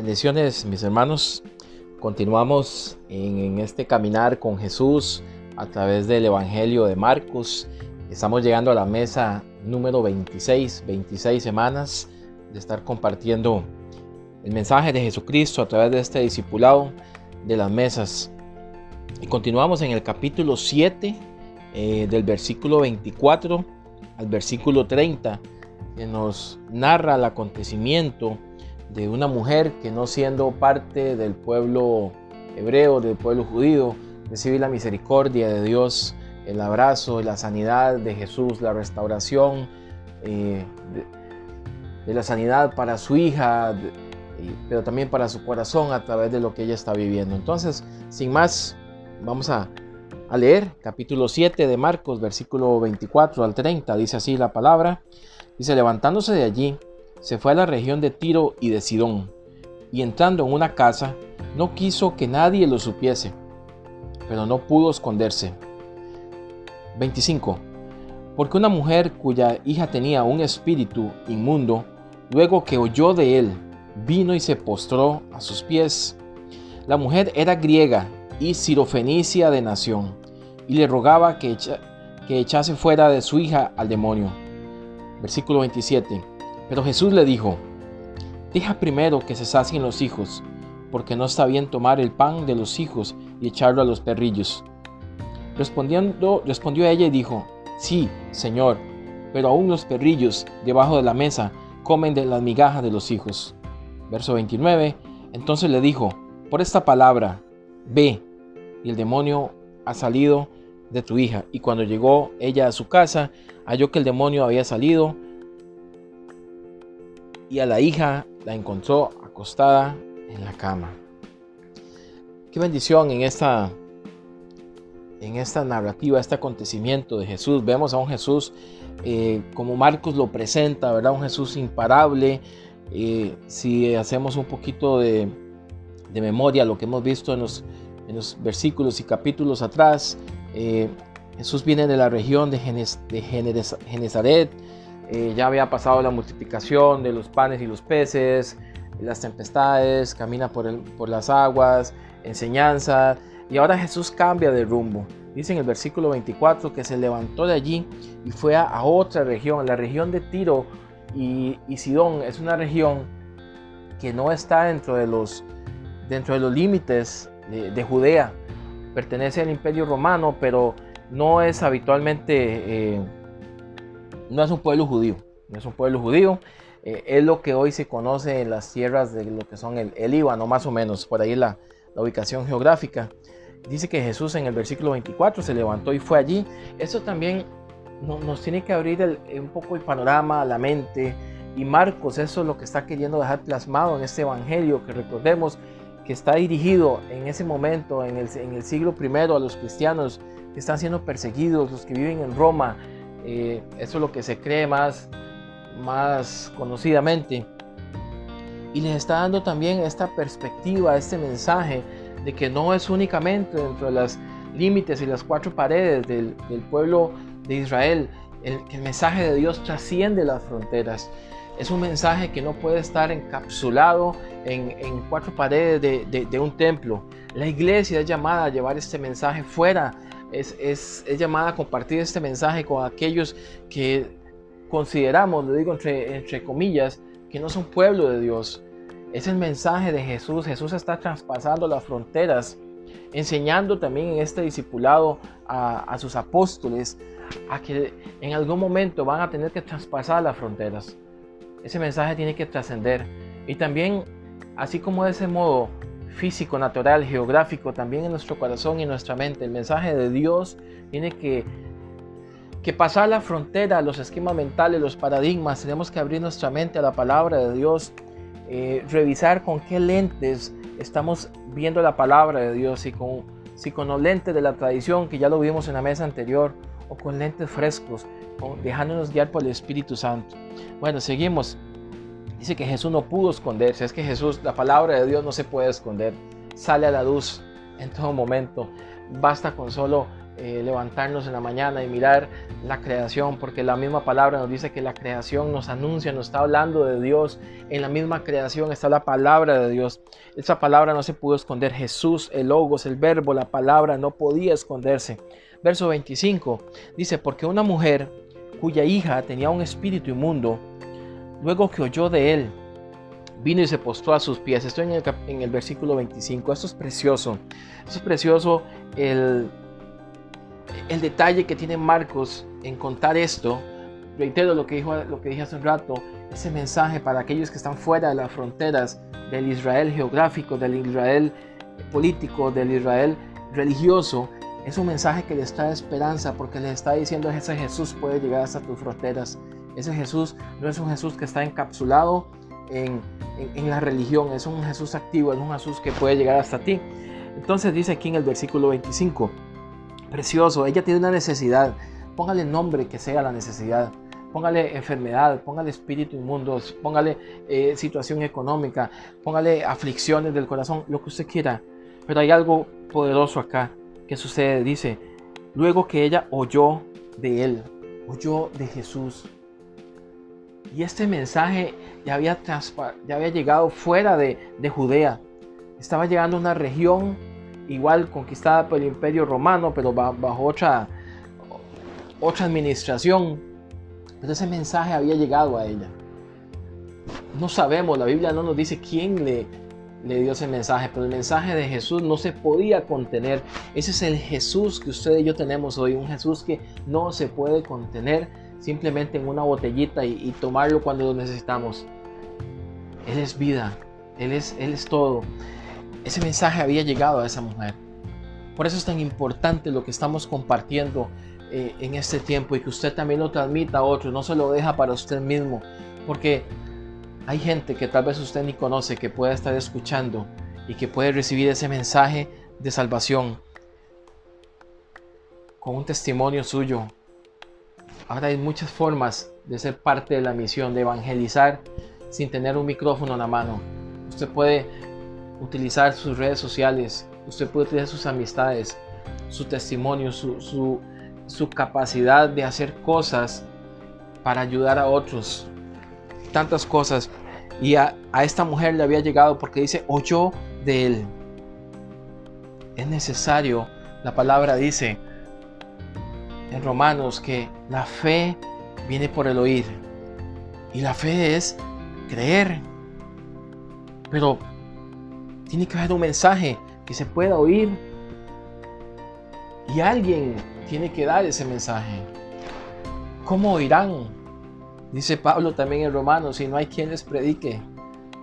Bendiciones mis hermanos. Continuamos en, este caminar con Jesús a través del Evangelio de Marcos. Estamos llegando a la mesa número 26, 26 semanas de estar compartiendo el mensaje de Jesucristo a través de este discipulado de las mesas. Y continuamos en el capítulo 7 eh, del versículo 24 al versículo 30 que nos narra el acontecimiento de una mujer que no siendo parte del pueblo hebreo, del pueblo judío, recibe la misericordia de Dios, el abrazo, la sanidad de Jesús, la restauración eh, de, la sanidad para su hija, pero también para su corazón a través de lo que ella está viviendo. Entonces, sin más, vamos a, a leer capítulo 7 de Marcos, versículo 24 al 30. Dice así la palabra. Dice, levantándose de allí, se fue a la región de Tiro y de Sidón, y entrando en una casa, no quiso que nadie lo supiese, pero no pudo esconderse. 25. Porque una mujer cuya hija tenía un espíritu inmundo, luego que oyó de él, vino y se postró a sus pies. La mujer era griega y sirofenicia de nación, y le rogaba que, echase fuera de su hija al demonio. Versículo 27. Pero Jesús le dijo, deja primero que se sacien los hijos, porque no está bien tomar el pan de los hijos y echarlo a los perrillos. Respondiendo, respondió ella y dijo, sí, Señor, pero aún los perrillos debajo de la mesa comen de las migajas de los hijos. Verso 29, entonces le dijo, por esta palabra, ve, y el demonio ha salido de tu hija. Y cuando llegó ella a su casa, halló que el demonio había salido y a la hija la encontró acostada en la cama. Qué bendición en esta, en esta narrativa, este acontecimiento de Jesús. Vemos a un Jesús eh, como Marcos lo presenta, ¿verdad? Un Jesús imparable. Eh, si hacemos un poquito de, memoria lo que hemos visto en los, en los versículos y capítulos atrás, eh, Jesús viene de la región de, de Genezaret, eh, ya había pasado la multiplicación de los panes y los peces, las tempestades, camina por, por las aguas, enseñanza, y ahora Jesús cambia de rumbo. Dice en el versículo 24 que se levantó de allí y fue a, otra región, la región de Tiro y, Sidón. Es una región que no está dentro de los, dentro de los límites de, Judea. Pertenece al imperio romano, pero no es habitualmente... Eh, no es un pueblo judío, no es un pueblo judío. Eh, es lo que hoy se conoce en las tierras de lo que son el, el Líbano, más o menos, por ahí la, la ubicación geográfica. Dice que Jesús en el versículo 24 se levantó y fue allí. Eso también nos tiene que abrir un poco el panorama, la mente. Y Marcos, eso es lo que está queriendo dejar plasmado en este evangelio, que recordemos que está dirigido en ese momento, en el, en el siglo primero, a los cristianos que están siendo perseguidos, los que viven en Roma, eso es lo que se cree más, más conocidamente. Y les está dando también esta perspectiva, este mensaje de que no es únicamente dentro de los límites y las cuatro paredes del, pueblo de Israel, el, mensaje de Dios trasciende las fronteras. Es un mensaje que no puede estar encapsulado en, cuatro paredes de, de, un templo. La iglesia es llamada a llevar este mensaje fuera es, llamada a compartir este mensaje con aquellos que consideramos, lo digo entre, entre comillas, que no son pueblo de Dios. Es el mensaje de Jesús. Jesús está traspasando las fronteras, enseñando también en este discipulado a, a, sus apóstoles a que en algún momento van a tener que traspasar las fronteras. Ese mensaje tiene que trascender. Y también, así como de ese modo físico, natural, geográfico, también en nuestro corazón y nuestra mente. El mensaje de Dios tiene que, que pasar la frontera, los esquemas mentales, los paradigmas. Tenemos que abrir nuestra mente a la palabra de Dios, eh, revisar con qué lentes estamos viendo la palabra de Dios, y con, si con los lentes de la tradición, que ya lo vimos en la mesa anterior, o con lentes frescos, dejándonos guiar por el Espíritu Santo. Bueno, seguimos. Dice que Jesús no pudo esconderse. Es que Jesús, la palabra de Dios no se puede esconder. Sale a la luz en todo momento. Basta con solo eh, levantarnos en la mañana y mirar la creación, porque la misma palabra nos dice que la creación nos anuncia, nos está hablando de Dios. En la misma creación está la palabra de Dios. Esa palabra no se pudo esconder. Jesús, el logos, el verbo, la palabra no podía esconderse. Verso 25 dice, porque una mujer cuya hija tenía un espíritu inmundo, luego que oyó de él, vino y se postró a sus pies. Estoy en el, en el versículo 25. Esto es precioso. Esto es precioso el, el detalle que tiene Marcos en contar esto, reitero lo que, dijo, lo que dije hace un rato, ese mensaje para aquellos que están fuera de las fronteras del Israel geográfico, del Israel político, del Israel religioso, es un mensaje que les trae esperanza porque les está diciendo ese Jesús puede llegar hasta tus fronteras. Ese Jesús no es un Jesús que está encapsulado en, en, la religión, es un Jesús activo, es un Jesús que puede llegar hasta ti. Entonces dice aquí en el versículo 25, precioso, ella tiene una necesidad, póngale nombre que sea la necesidad, póngale enfermedad, póngale espíritu inmundo, póngale eh, situación económica, póngale aflicciones del corazón, lo que usted quiera. Pero hay algo poderoso acá que sucede, dice, luego que ella oyó de él, oyó de Jesús. Y este mensaje ya había, ya había llegado fuera de, de Judea, estaba llegando a una región igual conquistada por el imperio romano, pero bajo otra, otra administración. Pero ese mensaje había llegado a ella. No sabemos, la Biblia no nos dice quién le, le dio ese mensaje, pero el mensaje de Jesús no se podía contener. Ese es el Jesús que usted y yo tenemos hoy, un Jesús que no se puede contener simplemente en una botellita y, tomarlo cuando lo necesitamos. Él es vida, Él es, Él es todo ese mensaje había llegado a esa mujer. Por eso es tan importante lo que estamos compartiendo eh, en este tiempo y que usted también lo transmita a otros, no se lo deja para usted mismo, porque hay gente que tal vez usted ni conoce que pueda estar escuchando y que puede recibir ese mensaje de salvación con un testimonio suyo. Ahora hay muchas formas de ser parte de la misión, de evangelizar sin tener un micrófono en la mano. Usted puede utilizar sus redes sociales, usted puede utilizar sus amistades, su testimonio, su, capacidad de hacer cosas para ayudar a otros. Tantas cosas. Y a, a esta mujer le había llegado porque dice, oyó de él. Es necesario, la palabra dice en Romanos que la fe viene por el oír. Y la fe es creer. Pero tiene que haber un mensaje que se pueda oír. Y alguien tiene que dar ese mensaje. ¿Cómo oirán? Dice Pablo también en Romanos, si no hay quien les predique.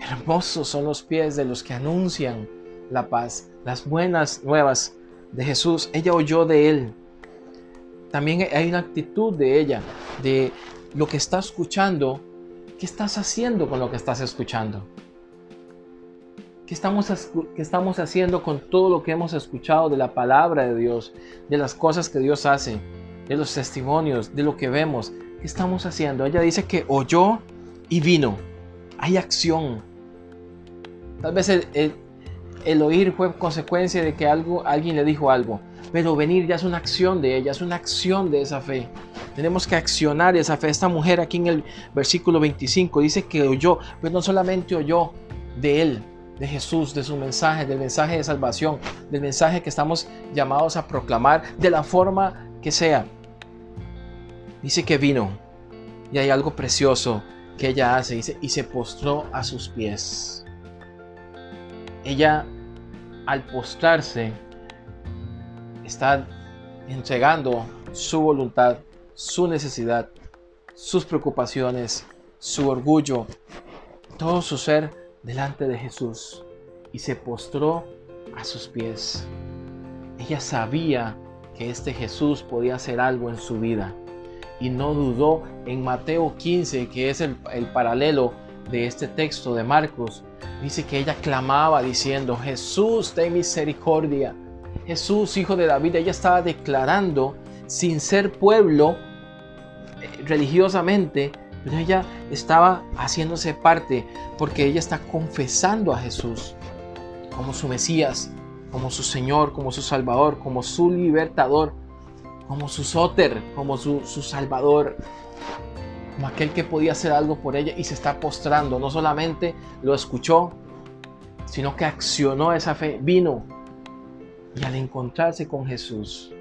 Hermosos son los pies de los que anuncian la paz, las buenas nuevas de Jesús. Ella oyó de él. También hay una actitud de ella, de lo que está escuchando. ¿Qué estás haciendo con lo que estás escuchando? ¿Qué estamos, estamos haciendo con todo lo que hemos escuchado de la palabra de Dios, de las cosas que Dios hace, de los testimonios, de lo que vemos? ¿Qué estamos haciendo? Ella dice que oyó y vino. Hay acción. Tal vez el, oír fue consecuencia de que algo, alguien le dijo algo, pero venir ya es una acción de ella, es una acción de esa fe. Tenemos que accionar esa fe. Esta mujer aquí en el versículo 25 dice que oyó, pero no solamente oyó de él, de Jesús, de su mensaje, del mensaje de salvación, del mensaje que estamos llamados a proclamar de la forma que sea. Dice que vino y hay algo precioso que ella hace, dice, y se postró a sus pies. Ella, al postrarse, está entregando su voluntad, su necesidad, sus preocupaciones, su orgullo, todo su ser delante de Jesús y se postró a sus pies. Ella sabía que este Jesús podía hacer algo en su vida y no dudó en Mateo 15, que es el, paralelo de este texto de Marcos. Dice que ella clamaba diciendo, Jesús, ten misericordia. Jesús, hijo de David, ella estaba declarando sin ser pueblo eh, religiosamente, pero ella estaba haciéndose parte porque ella está confesando a Jesús como su Mesías, como su Señor, como su Salvador, como su libertador. como su sóter, como su, su salvador, como aquel que podía hacer algo por ella y se está postrando. No solamente lo escuchó, sino que accionó esa fe, vino y al encontrarse con Jesús,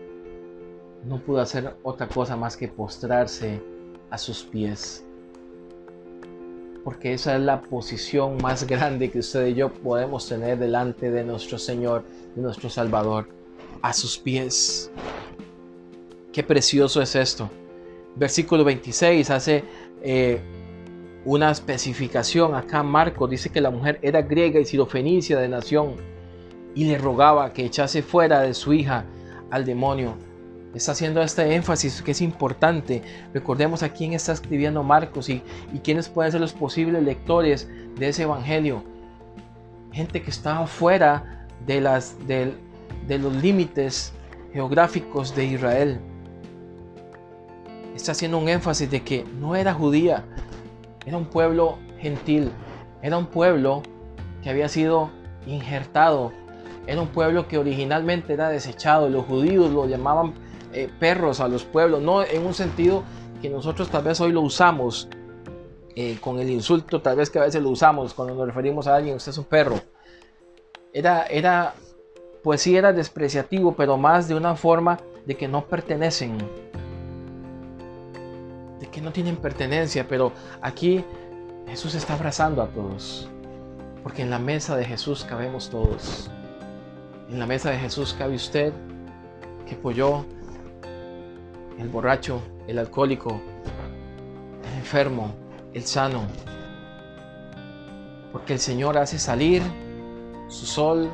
no pudo hacer otra cosa más que postrarse a sus pies. Porque esa es la posición más grande que usted y yo podemos tener delante de nuestro Señor, de nuestro Salvador, a sus pies. Qué precioso es esto. Versículo 26 hace eh, una especificación. Acá Marco dice que la mujer era griega y sirofenicia de nación y le rogaba que echase fuera de su hija al demonio. Está haciendo este énfasis que es importante. Recordemos a quién está escribiendo Marcos y, y quiénes pueden ser los posibles lectores de ese evangelio. Gente que estaba fuera de, las, de, de los límites geográficos de Israel. Está haciendo un énfasis de que no era judía, era un pueblo gentil, era un pueblo que había sido injertado, era un pueblo que originalmente era desechado, los judíos lo llamaban eh, perros a los pueblos, no en un sentido que nosotros tal vez hoy lo usamos eh, con el insulto, tal vez que a veces lo usamos cuando nos referimos a alguien, usted es un perro. Era, era, pues sí era despreciativo, pero más de una forma de que no pertenecen, que no tienen pertenencia, pero aquí Jesús está abrazando a todos, porque en la mesa de Jesús cabemos todos. En la mesa de Jesús cabe usted, que apoyó el borracho, el alcohólico, el enfermo, el sano. Porque el Señor hace salir su sol,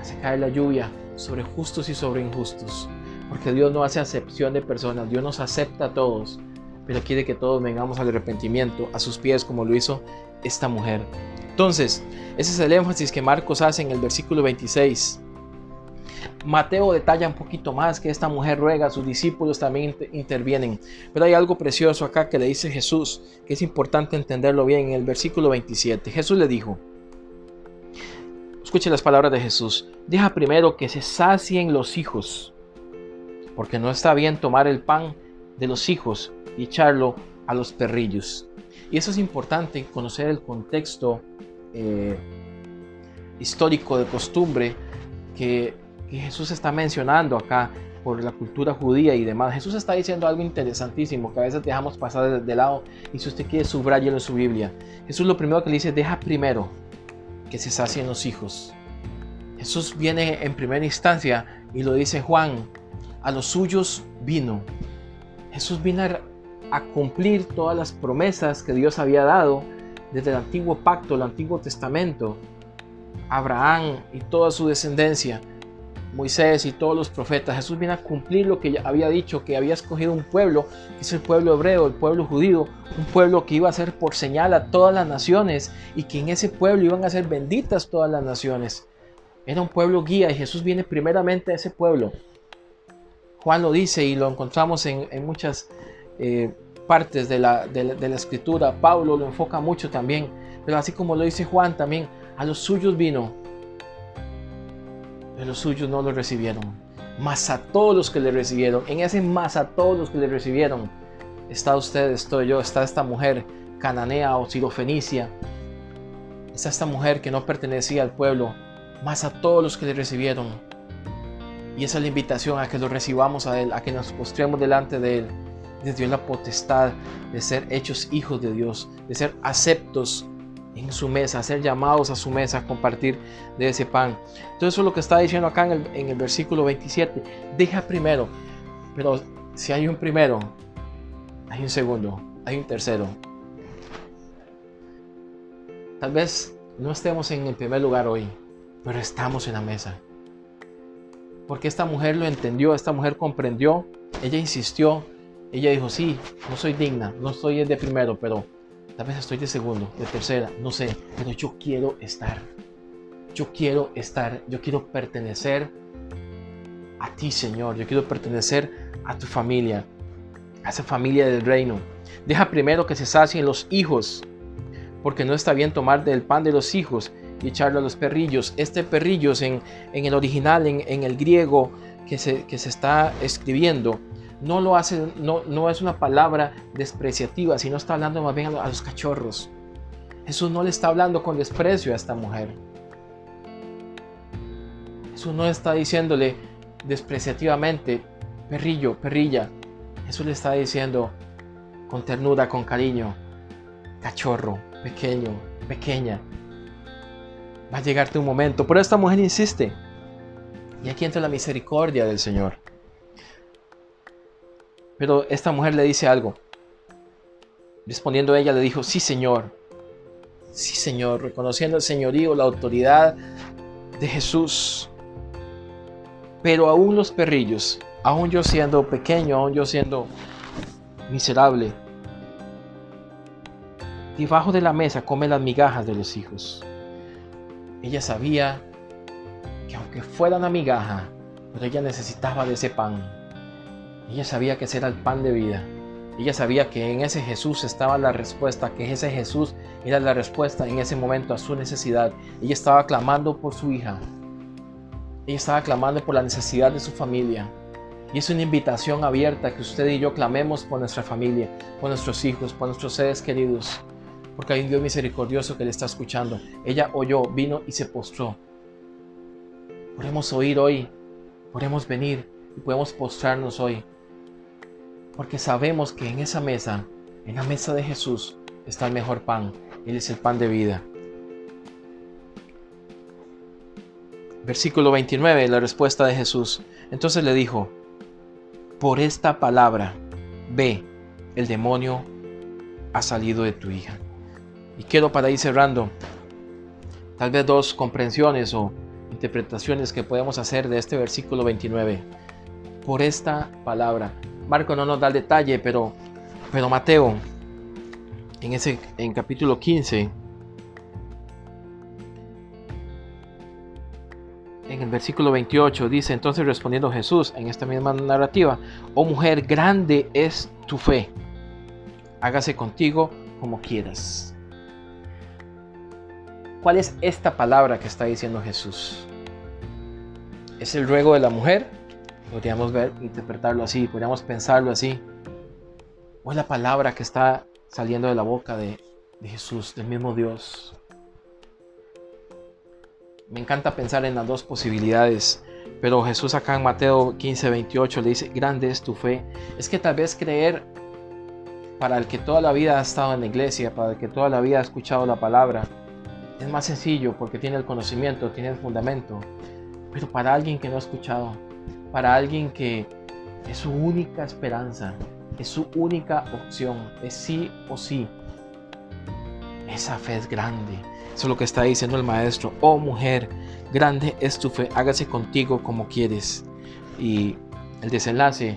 hace caer la lluvia sobre justos y sobre injustos. Porque Dios no hace acepción de personas, Dios nos acepta a todos, pero quiere que todos vengamos al arrepentimiento, a sus pies, como lo hizo esta mujer. Entonces, ese es el énfasis que Marcos hace en el versículo 26. Mateo detalla un poquito más que esta mujer ruega, sus discípulos también intervienen. Pero hay algo precioso acá que le dice Jesús, que es importante entenderlo bien en el versículo 27. Jesús le dijo, escuche las palabras de Jesús, deja primero que se sacien los hijos, porque no está bien tomar el pan de los hijos y echarlo a los perrillos. Y eso es importante, conocer el contexto eh, histórico de costumbre que que Jesús está mencionando acá por la cultura judía y demás. Jesús está diciendo algo interesantísimo que a veces dejamos pasar de lado y si usted quiere subrayarlo en su Biblia. Jesús lo primero que le dice, deja primero que se sacien los hijos. Jesús viene en primera instancia y lo dice Juan, a los suyos vino. Jesús vino a cumplir todas las promesas que Dios había dado desde el antiguo pacto, el antiguo testamento, Abraham y toda su descendencia. Moisés y todos los profetas. Jesús viene a cumplir lo que había dicho, que había escogido un pueblo, que es el pueblo hebreo, el pueblo judío, un pueblo que iba a ser por señal a todas las naciones y que en ese pueblo iban a ser benditas todas las naciones. Era un pueblo guía y Jesús viene primeramente a ese pueblo. Juan lo dice y lo encontramos en, muchas eh, partes de la, de la escritura. Pablo lo enfoca mucho también, pero así como lo dice Juan también, a los suyos vino pero los suyos no lo recibieron. Más a todos los que le recibieron, en ese más a todos los que le recibieron, está usted, estoy yo, está esta mujer cananea o sirofenicia, está esta mujer que no pertenecía al pueblo, más a todos los que le recibieron. Y esa es la invitación a que lo recibamos a Él, a que nos postremos delante de Él. Les dio la potestad de ser hechos hijos de Dios, de ser aceptos en su mesa, ser llamados a su mesa a compartir de ese pan. Entonces eso es lo que está diciendo acá en el, en el versículo 27. Deja primero, pero si hay un primero, hay un segundo, hay un tercero. Tal vez no estemos en el primer lugar hoy, pero estamos en la mesa. Porque esta mujer lo entendió, esta mujer comprendió, ella insistió, ella dijo, sí, no soy digna, no el de primero, pero Tal vez estoy de segundo, de tercera, no sé, pero yo quiero estar. Yo quiero estar, yo quiero pertenecer a ti, Señor. Yo quiero pertenecer a tu familia, a esa familia del reino. Deja primero que se sacien los hijos, porque no está bien tomar del pan de los hijos y echarlo a los perrillos. Este perrillos en, en el original, en, en el griego, que se, que se está escribiendo no lo hace, no, no es una palabra despreciativa, sino está hablando más bien a los cachorros. Jesús no le está hablando con desprecio a esta mujer. Jesús no está diciéndole despreciativamente, perrillo, perrilla. Jesús le está diciendo con ternura, con cariño, cachorro, pequeño, pequeña. Va a llegarte un momento. Pero esta mujer insiste. Y aquí entra la misericordia del Señor. Pero esta mujer le dice algo. Respondiendo ella le dijo, sí Señor, sí Señor, reconociendo el señorío, la autoridad de Jesús. Pero aún los perrillos, aún yo siendo pequeño, aún yo siendo miserable, debajo de la mesa come las migajas de los hijos. Ella sabía que aunque fuera una migaja, pero ella necesitaba de ese pan. Ella sabía que ese era el pan de vida. Ella sabía que en ese Jesús estaba la respuesta, que ese Jesús era la respuesta en ese momento a su necesidad. Ella estaba clamando por su hija. Ella estaba clamando por la necesidad de su familia. Y es una invitación abierta que usted y yo clamemos por nuestra familia, por nuestros hijos, por nuestros seres queridos. Porque hay un Dios misericordioso que le está escuchando. Ella oyó, vino y se postró. Podemos oír hoy, podemos venir y podemos postrarnos hoy porque sabemos que en esa mesa, en la mesa de Jesús, está el mejor pan. Él es el pan de vida. Versículo 29, la respuesta de Jesús. Entonces le dijo, por esta palabra, ve, el demonio ha salido de tu hija. Y quiero para ir cerrando, tal vez dos comprensiones o interpretaciones que podemos hacer de este versículo 29. Por esta palabra, Marco no nos da el detalle, pero, pero Mateo, en, ese, en capítulo 15, en el versículo 28 dice, entonces respondiendo Jesús en esta misma narrativa, oh mujer, grande es tu fe, hágase contigo como quieras. ¿Cuál es esta palabra que está diciendo Jesús? ¿Es el ruego de la mujer? Podríamos ver, interpretarlo así, podríamos pensarlo así. O es la palabra que está saliendo de la boca de, de Jesús, del mismo Dios. Me encanta pensar en las dos posibilidades, pero Jesús acá en Mateo 15, 28 le dice, grande es tu fe. Es que tal vez creer para el que toda la vida ha estado en la iglesia, para el que toda la vida ha escuchado la palabra, es más sencillo porque tiene el conocimiento, tiene el fundamento. Pero para alguien que no ha escuchado, para alguien que es su única esperanza, es su única opción, es sí o sí. Esa fe es grande. Eso es lo que está diciendo el maestro. Oh mujer, grande es tu fe, hágase contigo como quieres. Y el desenlace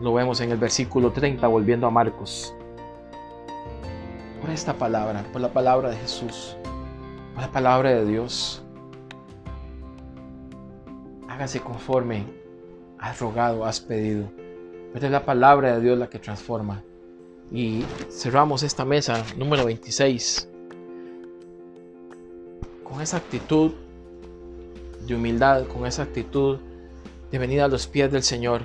lo vemos en el versículo 30, volviendo a Marcos. Por esta palabra, por la palabra de Jesús, por la palabra de Dios, hágase conforme has rogado, has pedido. Pero es la palabra de Dios la que transforma. Y cerramos esta mesa número 26 con esa actitud de humildad, con esa actitud de venir a los pies del Señor,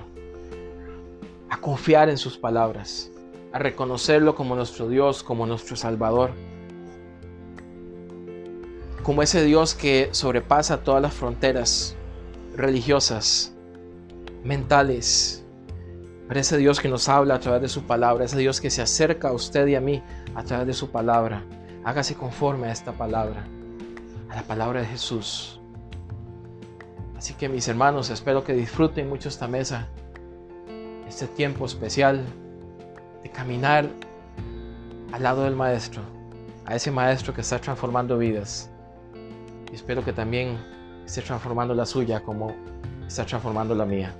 a confiar en sus palabras, a reconocerlo como nuestro Dios, como nuestro Salvador, como ese Dios que sobrepasa todas las fronteras religiosas, mentales. Pero ese Dios que nos habla a través de su palabra, ese Dios que se acerca a usted y a mí a través de su palabra. Hágase conforme a esta palabra, a la palabra de Jesús. Así que mis hermanos, espero que disfruten mucho esta mesa, este tiempo especial de caminar al lado del Maestro, a ese Maestro que está transformando vidas. Espero que también esté transformando la suya como está transformando la mía.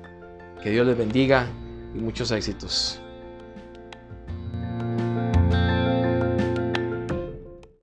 Que Dios les bendiga y muchos éxitos.